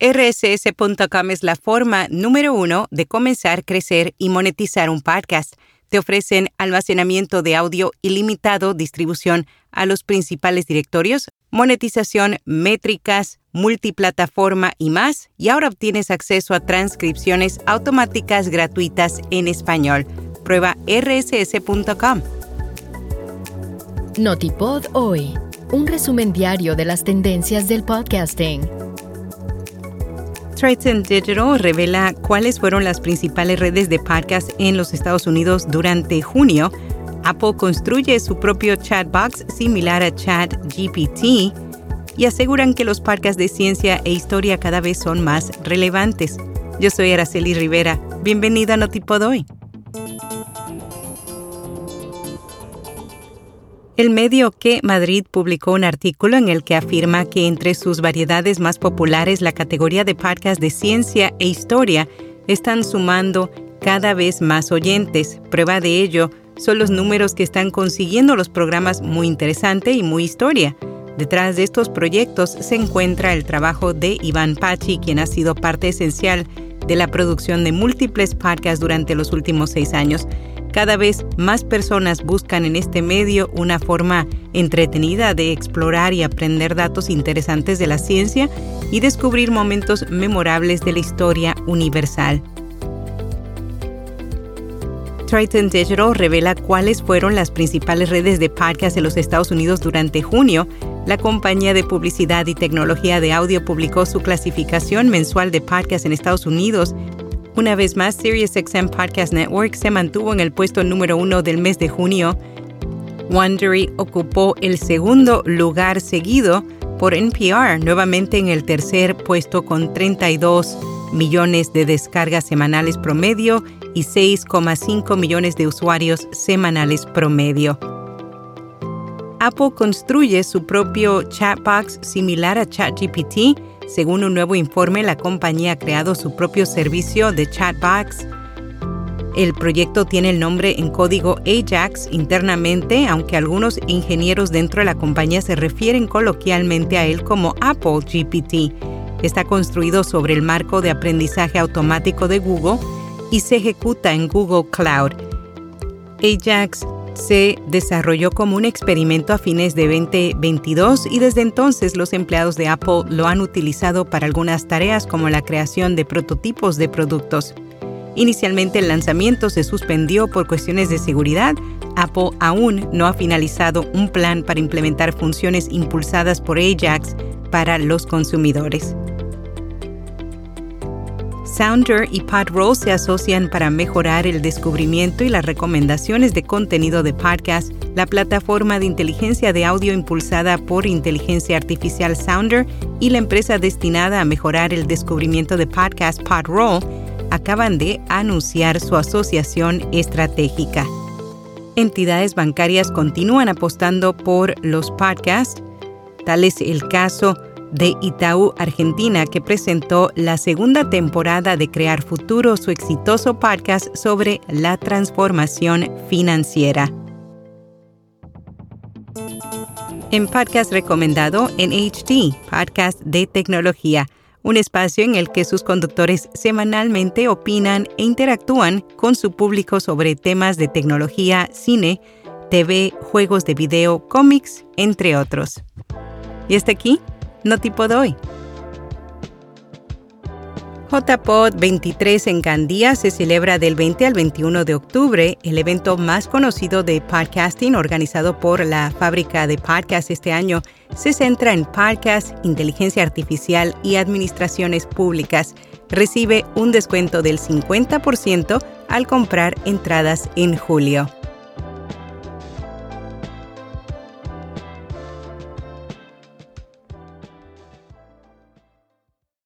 rss.com es la forma número uno de comenzar, crecer y monetizar un podcast. Te ofrecen almacenamiento de audio ilimitado, distribución a los principales directorios, monetización, métricas, multiplataforma y más, y ahora obtienes acceso a transcripciones automáticas gratuitas en español. Prueba rss.com. Notipod hoy, un resumen diario de las tendencias del podcasting. Triton Digital revela cuáles fueron las principales redes de podcast en los Estados Unidos durante junio. Apple construye su propio chatbox similar a ChatGPT y aseguran que los podcasts de ciencia e historia cada vez son más relevantes. Yo soy Araceli Rivera. Bienvenida a Notipod hoy. El medio que Madrid publicó un artículo en el que afirma que entre sus variedades más populares la categoría de podcast de ciencia e historia están sumando cada vez más oyentes. Prueba de ello son los números que están consiguiendo los programas Muy Interesante y Muy Historia. Detrás de estos proyectos se encuentra el trabajo de Iván Pachi, quien ha sido parte esencial de la producción de múltiples podcasts durante los últimos seis años. Cada vez más personas buscan en este medio una forma entretenida de explorar y aprender datos interesantes de la ciencia y descubrir momentos memorables de la historia universal. Triton Digital revela cuáles fueron las principales redes de podcast en los Estados Unidos durante junio. La compañía de publicidad y tecnología de audio publicó su clasificación mensual de podcast en Estados Unidos una vez más, SiriusXM Podcast Network se mantuvo en el puesto número uno del mes de junio. Wondery ocupó el segundo lugar seguido por NPR, nuevamente en el tercer puesto con 32 millones de descargas semanales promedio y 6,5 millones de usuarios semanales promedio. Apple construye su propio chatbox similar a ChatGPT según un nuevo informe, la compañía ha creado su propio servicio de chatbox. El proyecto tiene el nombre en código Ajax internamente, aunque algunos ingenieros dentro de la compañía se refieren coloquialmente a él como Apple GPT. Está construido sobre el marco de aprendizaje automático de Google y se ejecuta en Google Cloud. Ajax se desarrolló como un experimento a fines de 2022 y desde entonces los empleados de Apple lo han utilizado para algunas tareas como la creación de prototipos de productos. Inicialmente el lanzamiento se suspendió por cuestiones de seguridad. Apple aún no ha finalizado un plan para implementar funciones impulsadas por Ajax para los consumidores. Sounder y Podroll se asocian para mejorar el descubrimiento y las recomendaciones de contenido de podcast. La plataforma de inteligencia de audio impulsada por inteligencia artificial Sounder y la empresa destinada a mejorar el descubrimiento de podcast Podroll acaban de anunciar su asociación estratégica. Entidades bancarias continúan apostando por los podcasts. Tal es el caso de Itaú Argentina, que presentó la segunda temporada de Crear Futuro, su exitoso podcast sobre la transformación financiera. En podcast recomendado en HD, podcast de tecnología, un espacio en el que sus conductores semanalmente opinan e interactúan con su público sobre temas de tecnología, cine, TV, juegos de video, cómics, entre otros. Y hasta aquí no tipo hoy. JPod 23 en Gandía se celebra del 20 al 21 de octubre, el evento más conocido de podcasting organizado por la fábrica de podcast este año. Se centra en podcast, inteligencia artificial y administraciones públicas. Recibe un descuento del 50% al comprar entradas en julio.